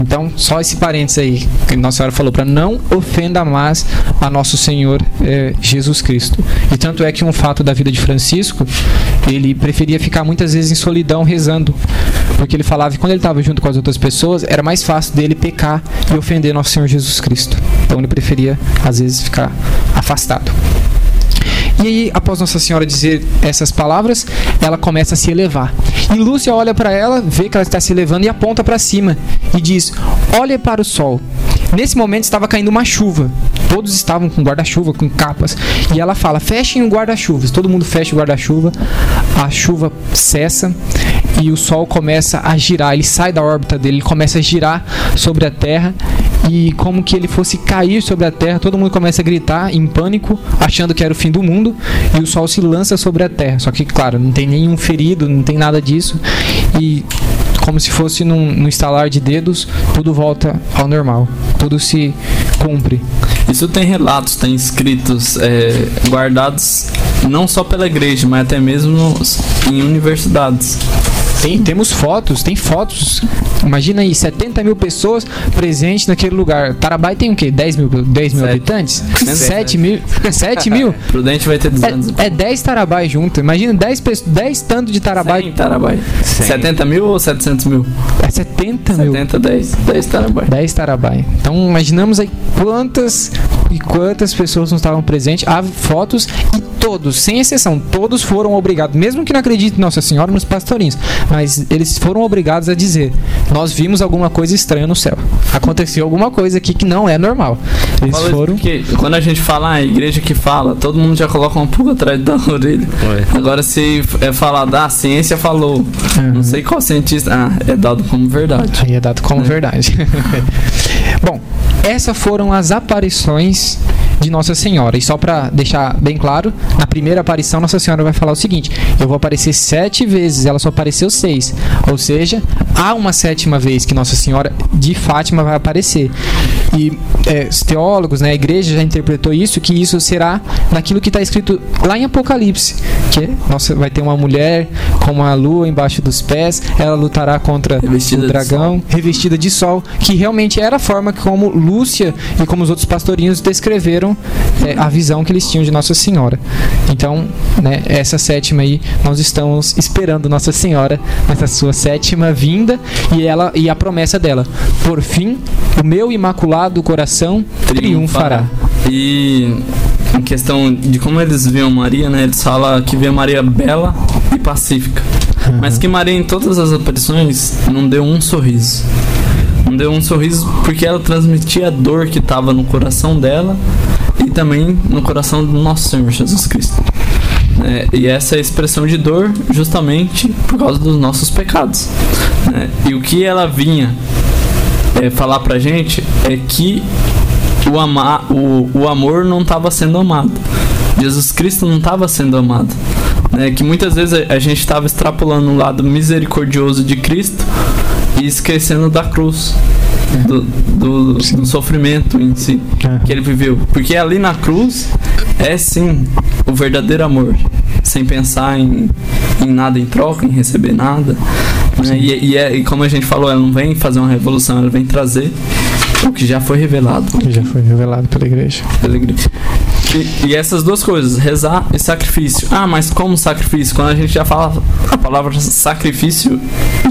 Então, só esse parênteses aí que Nossa Senhora falou para não ofenda mais a nosso Senhor eh, Jesus Cristo. E tanto é que um fato da vida de Francisco, ele preferia ficar muitas vezes em solidão rezando, porque ele falava que quando ele estava junto com as outras pessoas, era mais fácil dele pecar e ofender nosso Senhor Jesus Cristo. Então ele preferia às vezes ficar afastado. E aí, após Nossa Senhora dizer essas palavras, ela começa a se elevar. E Lúcia olha para ela, vê que ela está se elevando e aponta para cima e diz: Olha para o sol. Nesse momento estava caindo uma chuva. Todos estavam com guarda-chuva, com capas. E ela fala: Fechem o guarda-chuvas. Todo mundo fecha o guarda-chuva. A chuva cessa e o sol começa a girar. Ele sai da órbita dele, ele começa a girar sobre a Terra e como que ele fosse cair sobre a Terra. Todo mundo começa a gritar em pânico, achando que era o fim do mundo. E o sol se lança sobre a Terra. Só que, claro, não tem nenhum ferido, não tem nada disso. E como se fosse num, num estalar de dedos, tudo volta ao normal. Tudo se cumpre. Isso tem relatos, tem escritos é, guardados não só pela igreja, mas até mesmo em universidades. Tem, temos fotos, tem fotos. Imagina aí, 70 mil pessoas presentes naquele lugar. Tarabai tem o quê? 10 mil, 10 mil Sete. habitantes? Sete. 7 mil? 7 mil? Prudente vai ter 200. É, é 10 Tarabai junto. Imagina 10, pessoas- 10 tanto de Tarabai. 100 terabyte. 70 mil ou 700 mil? É 70 mil. 70, 10. 10 terabyte. 10 terabyte. Então imaginamos aí quantas e quantas pessoas não estavam presentes. Há fotos e todos, sem exceção, todos foram obrigados, mesmo que não acreditem em Nossa Senhora nos pastorinhos, mas eles foram obrigados a dizer: Nós vimos alguma coisa estranha no céu. Aconteceu alguma coisa aqui que não é normal. Eles foram. Porque quando a gente fala a igreja que fala, todo mundo já coloca uma pulga atrás da orelha. Agora se é falar da ciência falou, não sei qual cientista, ah, é dado como verdade. Aí é dado como verdade. Bom, essas foram as aparições de Nossa Senhora. E só para deixar bem claro, na primeira aparição Nossa Senhora vai falar o seguinte: eu vou aparecer sete vezes, ela só apareceu seis. Ou seja, há uma sétima vez que Nossa Senhora de Fátima vai aparecer. E é, os teólogos, né, a igreja já interpretou isso, que isso será naquilo que está escrito lá em Apocalipse, que nossa, vai ter uma mulher com uma lua embaixo dos pés, ela lutará contra Revestida o de dragão, revestida de sol, que realmente era a forma como Lúcia e como os outros pastorinhos descreveram é, a visão que eles tinham de Nossa Senhora. Então, né, essa sétima aí, nós estamos esperando Nossa Senhora nessa sua sétima vinda e ela e a promessa dela. Por fim, o meu imaculado coração triunfará. E em questão de como eles viam Maria, né? Eles falam que vê Maria bela e pacífica. Mas que Maria em todas as aparições não deu um sorriso. Não deu um sorriso porque ela transmitia a dor que estava no coração dela e também no coração do nosso Senhor Jesus Cristo. É, e essa é expressão de dor justamente por causa dos nossos pecados. né? E o que ela vinha é, falar pra gente é que o, ama, o, o amor não estava sendo amado. Jesus Cristo não estava sendo amado. né? que muitas vezes a, a gente estava extrapolando o lado misericordioso de Cristo e esquecendo da cruz. Do, do, do sofrimento em si É. que ele viveu. Porque ali na cruz é sim o verdadeiro amor. Sem pensar em, em nada em troca, em receber nada. Né? E, e, é- e como a gente falou, ela não vem fazer uma revolução, ela vem trazer o que já foi revelado Que já foi revelado pela igreja. pela igreja. E, e essas duas coisas, rezar e sacrifício. Ah, mas como sacrifício? Quando a gente já fala a palavra sacrifício,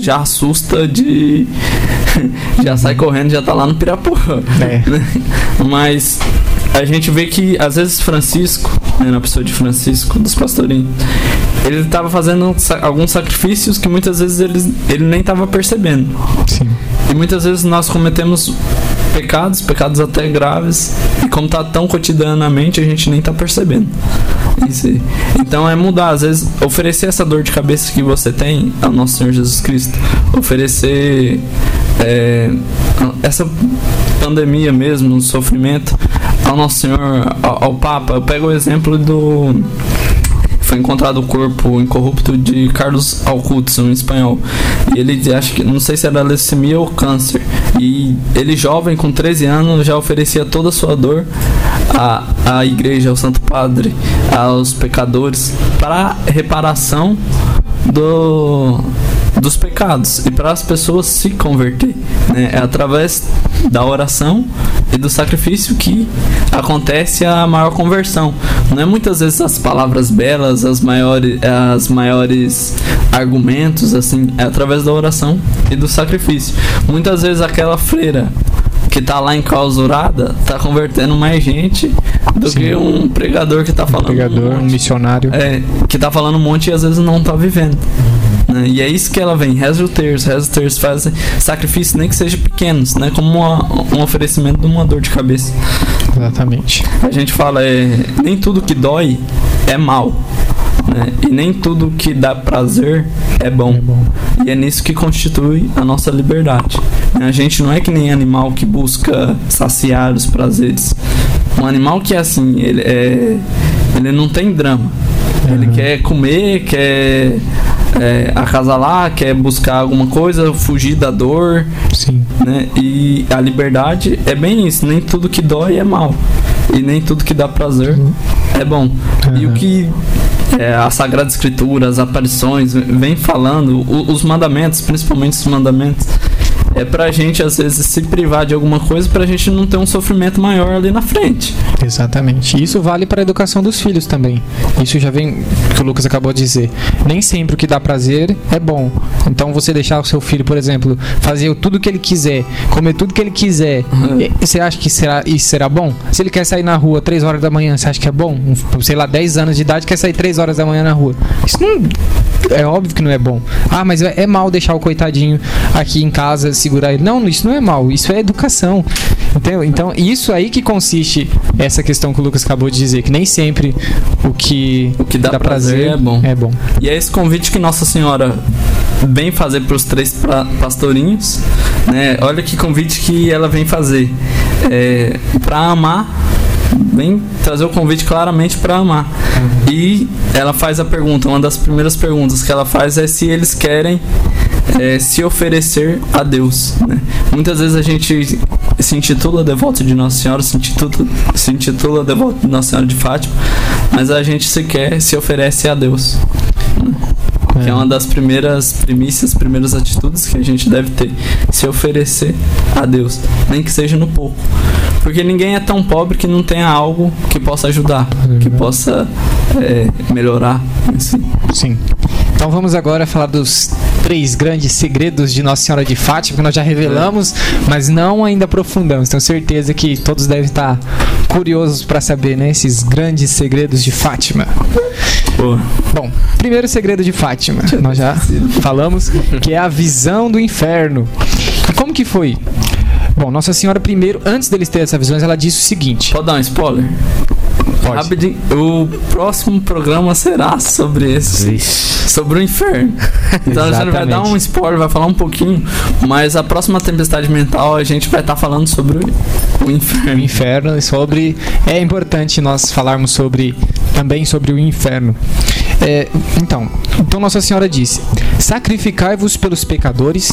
já assusta de. já sai correndo, já tá lá no Piraporã. É. Mas a gente vê que às vezes Francisco, né, na pessoa de Francisco, dos pastorinhos, ele estava fazendo alguns sacrifícios que muitas vezes ele, ele nem estava percebendo. Sim. E muitas vezes nós cometemos pecados, pecados até graves, e como tá tão cotidianamente, a gente nem tá percebendo. Isso. Então é mudar, às vezes, oferecer essa dor de cabeça que você tem ao nosso Senhor Jesus Cristo, oferecer é, essa pandemia mesmo, o sofrimento ao nosso Senhor, ao, ao Papa. Eu pego o exemplo do foi encontrado o corpo incorrupto de Carlos Alcutson, em espanhol. E ele, acho que, não sei se era leucemia ou câncer. E ele, jovem, com 13 anos, já oferecia toda a sua dor à, à igreja, ao Santo Padre, aos pecadores, para reparação do, dos pecados e para as pessoas se converter. Né? É através da oração e do sacrifício que acontece a maior conversão. Não é muitas vezes as palavras belas, as maiores, as maiores argumentos, assim, é através da oração e do sacrifício. Muitas vezes aquela freira que tá lá enclausurada tá convertendo mais gente do Sim. que um pregador que tá Um falando pregador, um monte. missionário. É, que tá falando um monte e às vezes não tá vivendo. Né? E é isso que ela vem, reza o terço, reza o terço, faz sacrifícios, nem que sejam pequenos, né? Como uma- um oferecimento de uma dor de cabeça. Exatamente. A gente fala, é, nem tudo que dói é mal. Né? E nem tudo que dá prazer é bom. É bom. E é nisso que constitui a nossa liberdade. A gente não é que nem animal que busca saciar os prazeres. Um animal que é assim, ele, é, ele não tem drama. Ele quer comer, quer é, acasalar, quer buscar alguma coisa, fugir da dor, Sim. né? E a liberdade é bem isso. Nem tudo que dói é mal. E nem tudo que dá prazer é bom. E o que é, a Sagrada Escritura, as aparições, vem falando, o- os mandamentos, principalmente os mandamentos, é pra gente às vezes se privar de alguma coisa pra gente não ter um sofrimento maior ali na frente. Exatamente. Isso vale para a educação dos filhos também. Isso já vem que o Lucas acabou de dizer. Nem sempre o que dá prazer é bom. Então você deixar o seu filho, por exemplo, fazer tudo que ele quiser, comer tudo que ele quiser, e- você acha que será, isso será bom? Se ele quer sair na rua 3 horas da manhã, você acha que é bom? Um, sei lá, 10 anos de idade quer sair 3 horas da manhã na rua. Isso não é óbvio que não é bom. Ah, mas é é mal deixar o coitadinho aqui em casa segurar ele. Não, isso não é mal, isso é educação. Entendeu? Então, isso aí que consiste essa questão que o Lucas acabou de dizer, que nem sempre o que, O que dá prazer é bom. É bom. E é esse convite que Nossa Senhora vem fazer para os três pra- pastorinhos, né? Olha que convite que ela vem fazer. É, para amar, vem trazer o convite claramente para amar. E ela faz a pergunta, uma das primeiras perguntas que ela faz é se eles querem é, se oferecer a Deus. né? Muitas vezes a gente se intitula devoto de Nossa Senhora, se intitula, se intitula devoto de Nossa Senhora de Fátima, mas a gente sequer se oferece a Deus. Que é uma das primeiras primícias, primeiras atitudes que a gente deve ter. Se oferecer a Deus, nem que seja no pouco. Porque ninguém é tão pobre que não tenha algo que possa ajudar, que possa é, melhorar. Assim. Sim. Então vamos agora falar dos três grandes segredos de Nossa Senhora de Fátima, que nós já revelamos, mas não ainda aprofundamos. Tenho certeza que todos devem estar curiosos para saber, né, esses grandes segredos de Fátima. Pô, Bom, primeiro segredo de Fátima, nós já falamos, que é a visão do inferno. E como que foi? Bom, Nossa Senhora primeiro, antes deles terem essa visão, ela disse o seguinte. pode dar um spoiler? Pode. Rapidinho, o próximo programa será sobre esse. Vixe. Sobre o inferno. Então a gente vai dar um spoiler, vai falar um pouquinho, mas a próxima tempestade mental a gente vai estar falando sobre o o inferno. inferno e sobre é importante nós falarmos sobre também sobre o inferno É, então então Nossa Senhora disse sacrificai-vos pelos pecadores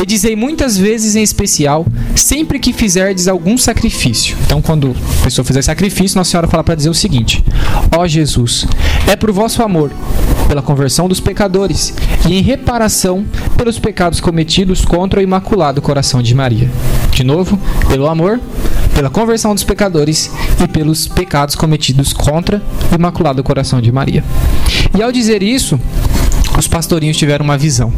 e dizei muitas vezes em especial sempre que fizerdes algum sacrifício. Então quando a pessoa fizer sacrifício Nossa Senhora fala para dizer o seguinte ó Jesus é por vosso amor pela conversão dos pecadores e em reparação pelos pecados cometidos contra o imaculado coração de Maria de novo pelo amor pela conversão dos pecadores e pelos pecados cometidos contra o Imaculado Coração de Maria. E ao dizer isso, os pastorinhos tiveram uma visão.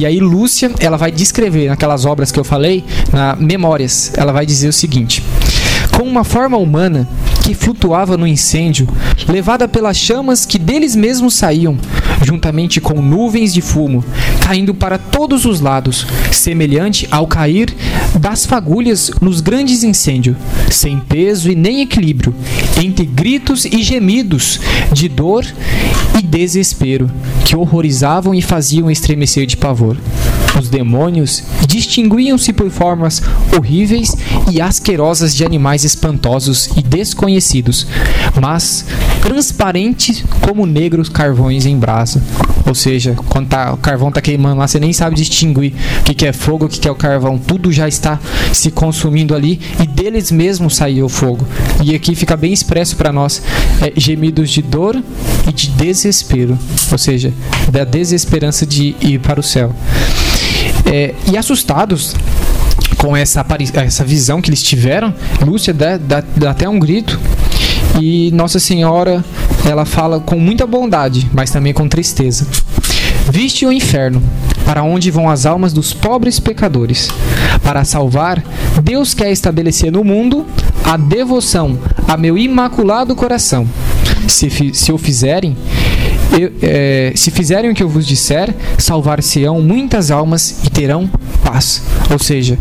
E aí Lúcia, ela vai descrever naquelas obras que eu falei, na Memórias, ela vai dizer o seguinte: com uma forma humana que flutuava no incêndio, levada pelas chamas que deles mesmos saíam, juntamente com nuvens de fumo, caindo para todos os lados, semelhante ao cair das fagulhas nos grandes incêndios, sem peso e nem equilíbrio, entre gritos e gemidos de dor e desespero, que horrorizavam e faziam estremecer de pavor. Os demônios distinguiam-se por formas horríveis e asquerosas de animais espantosos e desconhecidos, mas transparentes como negros carvões em brasa. Ou seja, quando tá- o carvão tá queimando lá, você nem sabe distinguir o que, que é fogo, o que, que é o carvão. Tudo já está se consumindo ali e deles mesmos saiu o fogo. E aqui fica bem expresso para nós é, gemidos de dor e de desespero, ou seja, da desesperança de ir para o céu. É, e assustados com essa, essa visão que eles tiveram, Lúcia dá, dá- dá até um grito. E Nossa Senhora, ela fala com muita bondade, mas também com tristeza. Viste o inferno, para onde vão as almas dos pobres pecadores. Para salvar, Deus quer estabelecer no mundo a devoção a meu imaculado coração. Se, se o fizerem, eu- é, se fizerem o que eu vos disser, salvar-se-ão muitas almas e terão paz. Ou seja,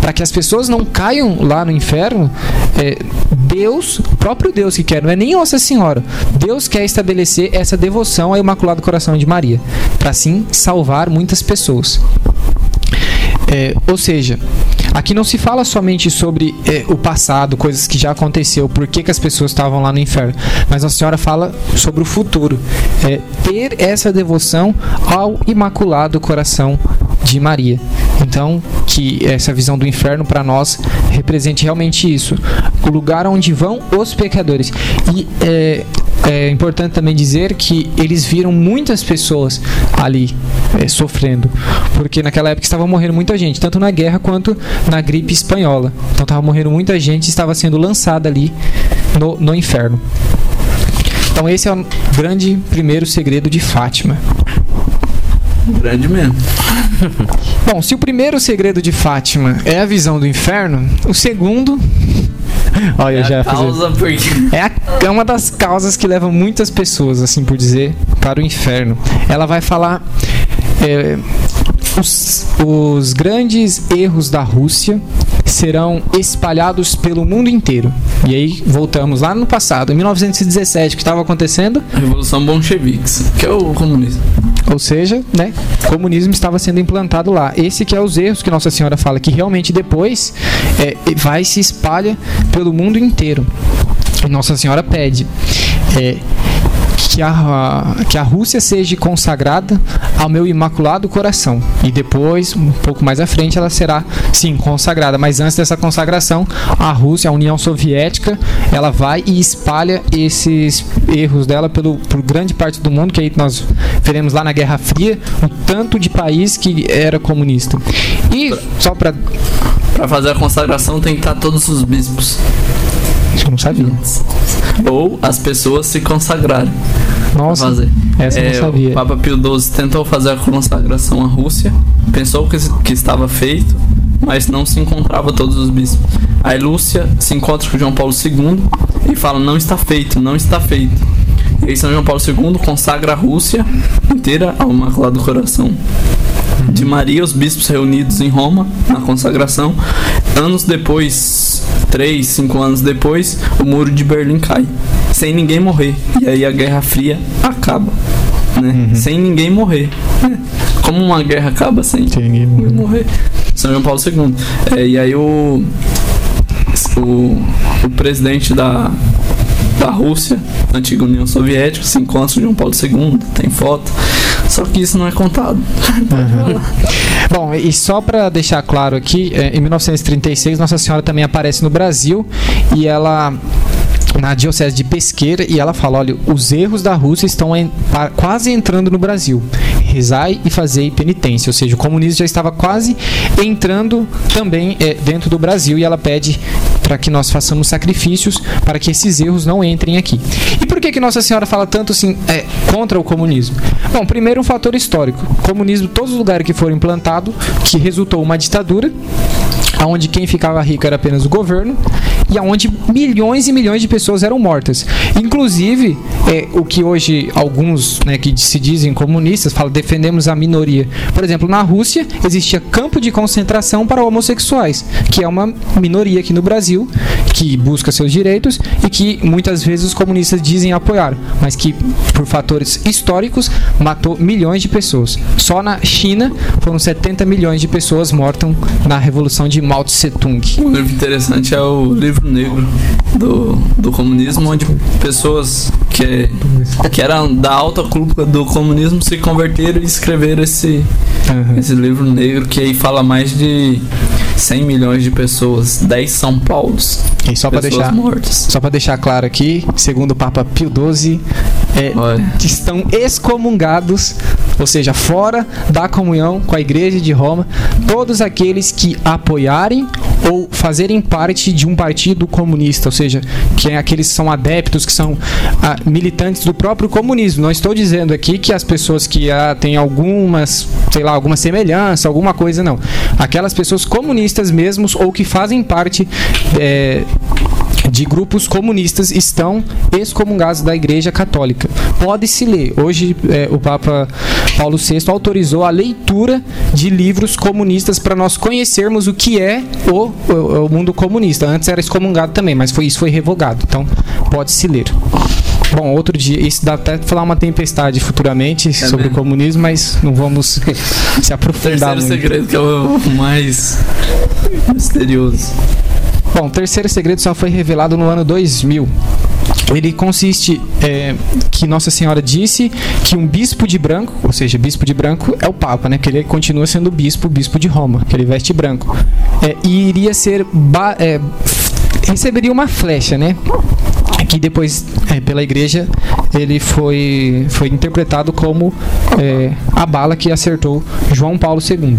para que as pessoas não caiam lá no inferno, é, Deus, o próprio Deus que quer, não é nem Nossa Senhora, Deus quer estabelecer essa devoção ao Imaculado Coração de Maria, para assim salvar muitas pessoas. É, ou seja, aqui não se fala somente sobre é, o passado, coisas que já aconteceu, por que, que as pessoas estavam lá no inferno, mas a senhora fala sobre o futuro, é, ter essa devoção ao Imaculado Coração de Maria. Então, que essa visão do inferno para nós represente realmente isso, o lugar onde vão os pecadores. E é, é importante também dizer que eles viram muitas pessoas ali é, sofrendo, porque naquela época estava morrendo muita gente, tanto na guerra quanto na gripe espanhola. Então estava morrendo muita gente e estava sendo lançada ali no, no inferno. Então esse é o grande primeiro segredo de Fátima. Grande mesmo. Bom, se o primeiro segredo de Fátima é a visão do inferno, o segundo. Olha, É já causa porque. É, a- é uma das causas que leva muitas pessoas, assim por dizer, para o inferno. Ela vai falar é, os, os grandes erros da Rússia serão espalhados pelo mundo inteiro. E aí voltamos lá no passado, em 1917, o que estava acontecendo? A Revolução Bolchevique, que é o comunismo. Ou seja, né, o comunismo estava sendo implantado lá. Esse que é os erros que Nossa Senhora fala que realmente depois é, vai se espalha pelo mundo inteiro. Nossa Senhora pede é, que a, que a Rússia seja consagrada ao meu imaculado coração. E depois, um pouco mais à frente, ela será, sim, consagrada. Mas antes dessa consagração, a Rússia, a União Soviética, ela vai e espalha esses erros dela pelo, por grande parte do mundo, que aí nós veremos lá na Guerra Fria, o tanto de país que era comunista. E só para Pra fazer a consagração tem que estar todos os bispos. Isso eu não sabia. Ou as pessoas se consagrarem. Nossa, fazer. essa eu É, não sabia. O Papa Pio XII tentou fazer a consagração à Rússia, pensou que, que estava feito, mas não se encontrava todos os bispos. Aí Lúcia se encontra com João Paulo II e fala: Não está feito, não está feito. E aí São João Paulo II consagra a Rússia inteira ao Imaculado Coração de Maria, os bispos reunidos em Roma na consagração. Anos depois, três, cinco anos depois, o muro de Berlim cai, sem ninguém morrer. E aí a Guerra Fria acaba, né? Sem ninguém morrer. É. Como uma guerra acaba sem Sem ninguém ninguém morrer? São João Paulo II. É, e aí o, o, o presidente da, da Rússia, antiga União Soviética, se encontra com João Paulo II, tem foto. Só que isso não é contado. Bom, e só para deixar claro aqui, eh, em 1936 Nossa Senhora também aparece no Brasil e ela na diocese de Pesqueira e ela fala, olha, os erros da Rússia estão en- quase entrando no Brasil. Rezai e fazei penitência, ou seja, o comunismo já estava quase entrando também eh, dentro do Brasil e ela pede para que nós façamos sacrifícios para que esses erros não entrem aqui. E por que que Nossa Senhora fala tanto assim eh, contra o comunismo? Bom, primeiro um fator histórico. O comunismo, todos os lugares que foram implantados, que resultou uma ditadura, onde quem ficava rico era apenas o governo e aonde milhões e milhões de pessoas eram mortas. Inclusive, é, o que hoje alguns né, que se dizem comunistas falam defendemos a minoria. Por exemplo, na Rússia existia campo de concentração para homossexuais, que é uma minoria aqui no Brasil que busca seus direitos e que muitas vezes os comunistas dizem apoiar, mas que por fatores históricos matou milhões de pessoas. Só na China foram 70 milhões de pessoas mortas na revolução de Mao Tse Tung. Um livro interessante é o livro negro do, do comunismo, onde pessoas que, que eram da alta cúpula do comunismo se converteram e escreveram esse, esse livro negro que aí fala mais de 100 milhões de pessoas, 10 São Paulos, E só para deixar mortas. Só para deixar claro aqui, segundo o Papa Pio XII, é, estão excomungados, ou seja, fora da comunhão com a Igreja de Roma, todos aqueles que apoiarem ou fazerem parte de um partido comunista, ou seja, que é aqueles que são adeptos, que são ah, militantes do próprio comunismo. Não estou dizendo aqui que as pessoas que ah, têm algumas, sei lá, alguma semelhança, alguma coisa, não. Aquelas pessoas comunistas mesmos ou que fazem parte é, de grupos comunistas estão excomungados da Igreja Católica. Pode-se ler. Hoje é, o Papa Paulo VI autorizou a leitura de livros comunistas para nós conhecermos o que é o, o- o mundo comunista. Antes era excomungado também, mas foi, isso foi revogado. Então pode-se ler. Bom, outro dia, isso dá até falar uma tempestade futuramente sobre mesmo. o comunismo, mas não vamos se aprofundar terceiro muito. segredo que é o mais misterioso. Bom, o terceiro segredo só foi revelado no ano 2000. Ele consiste é, que Nossa Senhora disse que um bispo de branco, ou seja, bispo de branco é o Papa, né? Que ele continua sendo bispo, bispo de Roma, que ele veste branco. É, e iria ser é, receberia uma flecha, né? Que depois, é, pela igreja, ele foi, foi interpretado como é, a bala que acertou João Paulo II.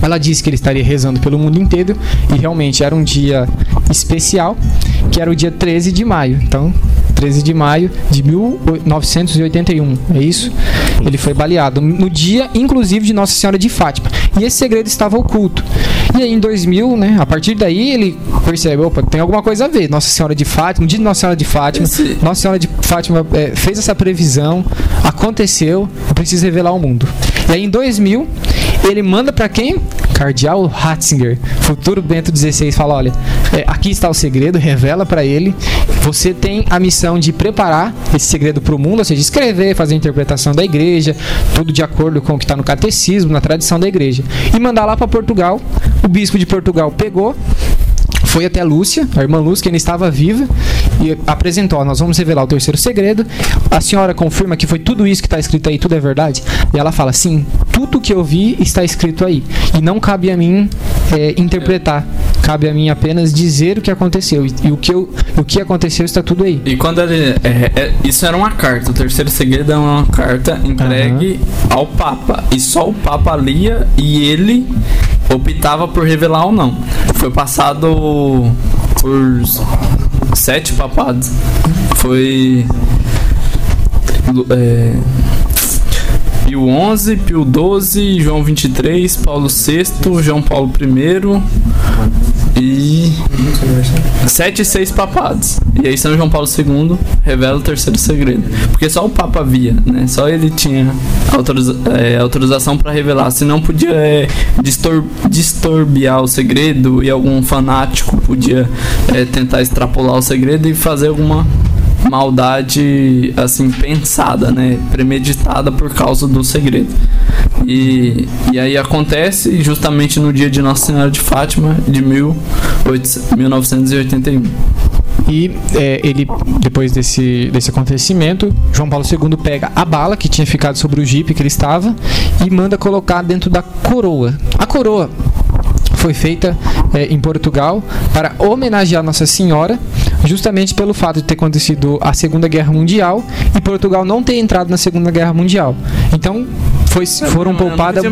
Ela disse que ele estaria rezando pelo mundo inteiro e realmente era um dia especial, que era o dia 13 de maio. Então, 13 de maio de 1981, é isso? Ele foi baleado no dia, inclusive, de Nossa Senhora de Fátima. E esse segredo estava oculto. E aí, em 2000, né, a partir daí, ele percebe, opa, tem alguma coisa a ver. Nossa Senhora de Fátima, no dia de Nossa Senhora de Fátima, Esse- Nossa Senhora de Fátima é, fez essa previsão, aconteceu, eu preciso revelar ao mundo. E aí, em 2000, ele manda para quem? Cardeal Ratzinger, futuro Bento XVI, fala: olha, é, aqui está o segredo, revela para ele. Você tem a missão de preparar esse segredo para o mundo, ou seja, escrever, fazer a interpretação da igreja, tudo de acordo com o que está no catecismo, na tradição da igreja, e mandar lá para Portugal. O bispo de Portugal pegou, foi até Lúcia, a irmã Lúcia, que ainda estava viva, e apresentou: Nós vamos revelar o terceiro segredo. A senhora confirma que foi tudo isso que está escrito aí, tudo é verdade? E ela fala: Sim, tudo que eu vi está escrito aí. E não cabe a mim é, interpretar, cabe a mim apenas dizer o que aconteceu. E, e o, que eu, o que aconteceu está tudo aí. E quando ele. é- é- isso era uma carta. O terceiro segredo é uma carta entregue ao Papa. E só o Papa lia e ele optava por revelar ou não. Foi passado por sete papados. Foi. É, Pio XI, Pio XII, João 23, Paulo VI, João Paulo I e sete e seis papados. E aí São João Paulo II revela o terceiro segredo. Porque só o Papa via, né? Só ele tinha autoriza é, autorização para revelar. Senão podia é, distor distorbiar o segredo e algum fanático podia é, tentar extrapolar o segredo e fazer alguma maldade assim pensada, né, premeditada por causa do segredo. E, e aí acontece justamente no dia de Nossa Senhora de Fátima de 1800 1981. E é, ele, depois desse, desse acontecimento, João Paulo II pega a bala que tinha ficado sobre o jipe que ele estava e manda colocar dentro da coroa. A coroa foi feita é, em Portugal para homenagear Nossa Senhora, justamente pelo fato de ter acontecido a Segunda Guerra Mundial e Portugal não ter entrado na Segunda Guerra Mundial. Então foi, foram poupadas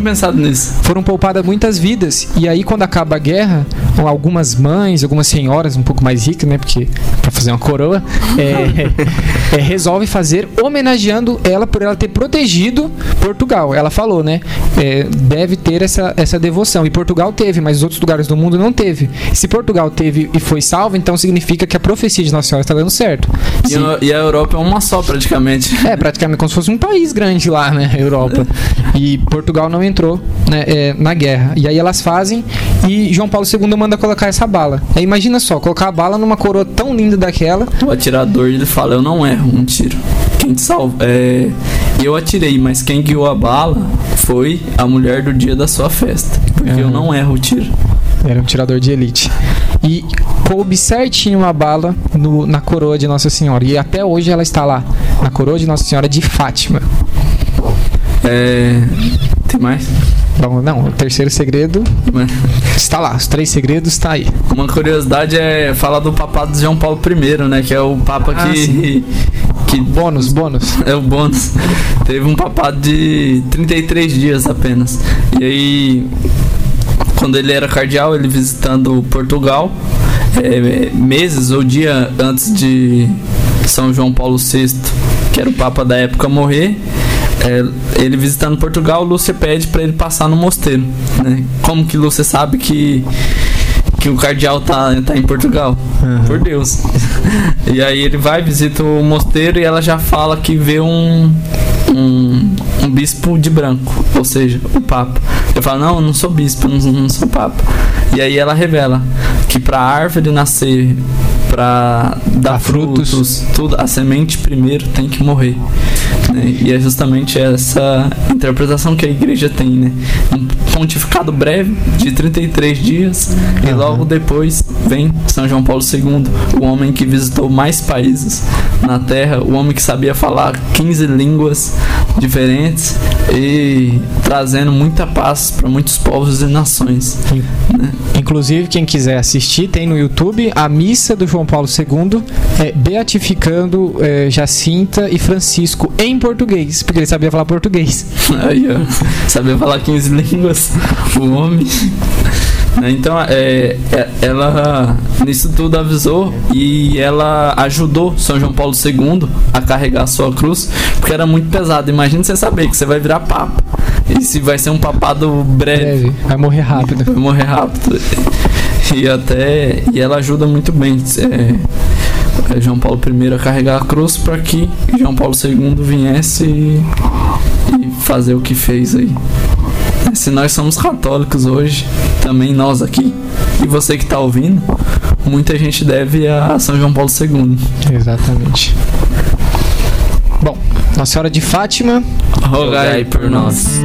foram poupadas muitas vidas. E aí, quando acaba a guerra, algumas mães, algumas senhoras um pouco mais ricas, né? Porque pra fazer uma coroa, é, é, resolve fazer homenageando ela por ela ter protegido Portugal. Ela falou, né? é, deve ter essa, essa devoção. E Portugal teve, mas os outros lugares do mundo não teve. Se Portugal teve e foi salvo, então significa que a profecia de Nossa Senhora está dando certo. E, a- e a Europa é uma só praticamente. é, praticamente como se fosse um país grande lá, né? Europa. E Portugal não entrou né, é, na guerra. E aí elas fazem e João Paulo II manda colocar essa bala. Aí imagina só, colocar a bala numa coroa tão linda daquela. O atirador ele fala: Eu não erro um tiro. Quem te salva? É, eu atirei, mas quem guiou a bala foi a mulher do dia da sua festa. Porque eu Aham. não erro o tiro. Era um tirador de elite. E coube certinho uma bala no- na coroa de Nossa Senhora. E até hoje ela está lá, na coroa de Nossa Senhora de Fátima. É. Tem mais? Bom, não, o terceiro segredo está lá. Os três segredos está aí. Uma curiosidade é falar do papado de João Paulo I, né? Que é o papa Ah, que. que Bônus, bônus. é o bônus. Teve um papado de 33 dias apenas. E aí, quando ele era cardeal, ele visitando Portugal, é, meses ou dia antes de São João Paulo VI, que era o papa da época, morrer. é, ele visitando Portugal, Lúcia pede para ele passar no mosteiro. Né? Como que Lúcia sabe que, que o cardeal tá, tá em Portugal? Por Deus. E aí ele vai, visita o mosteiro e ela já fala que vê um, um, um bispo de branco, ou seja, o Papa. Ele fala, não, eu não sou bispo, não, não sou Papa. E aí ela revela que pra árvore nascer, pra dar Dar frutos. frutos, tudo, a semente primeiro tem que morrer. Né? E é justamente essa interpretação que a igreja tem, né? Um pontificado breve de 33 dias e Aham. logo depois vem São João Paulo II, o homem que visitou mais países na Terra, o homem que sabia falar 15 línguas diferentes e trazendo muita paz para muitos povos e nações. né? Inclusive, quem quiser assistir, tem no YouTube a missa do João Paulo II é, beatificando é, Jacinta e Francisco em português, porque ele sabia falar português. Aí, ó, sabia falar 15 línguas, o homem. Né, Então, é, é- ela nisso tudo avisou e ela ajudou São João Paulo II a carregar a sua cruz, porque era muito pesado. Imagina você saber que você vai virar papa e se vai ser um papado breve, Deve, vai morrer rápido. vai morrer rápido. E até e ela ajuda muito bem é, é, João Paulo I a carregar a cruz para que João Paulo II viesse e, e fazer o que fez aí. Se nós somos católicos hoje, também nós aqui, e você que está ouvindo, muita gente deve a São João Paulo II. Exatamente. Bom, Nossa Senhora de Fátima, Rogai por nós.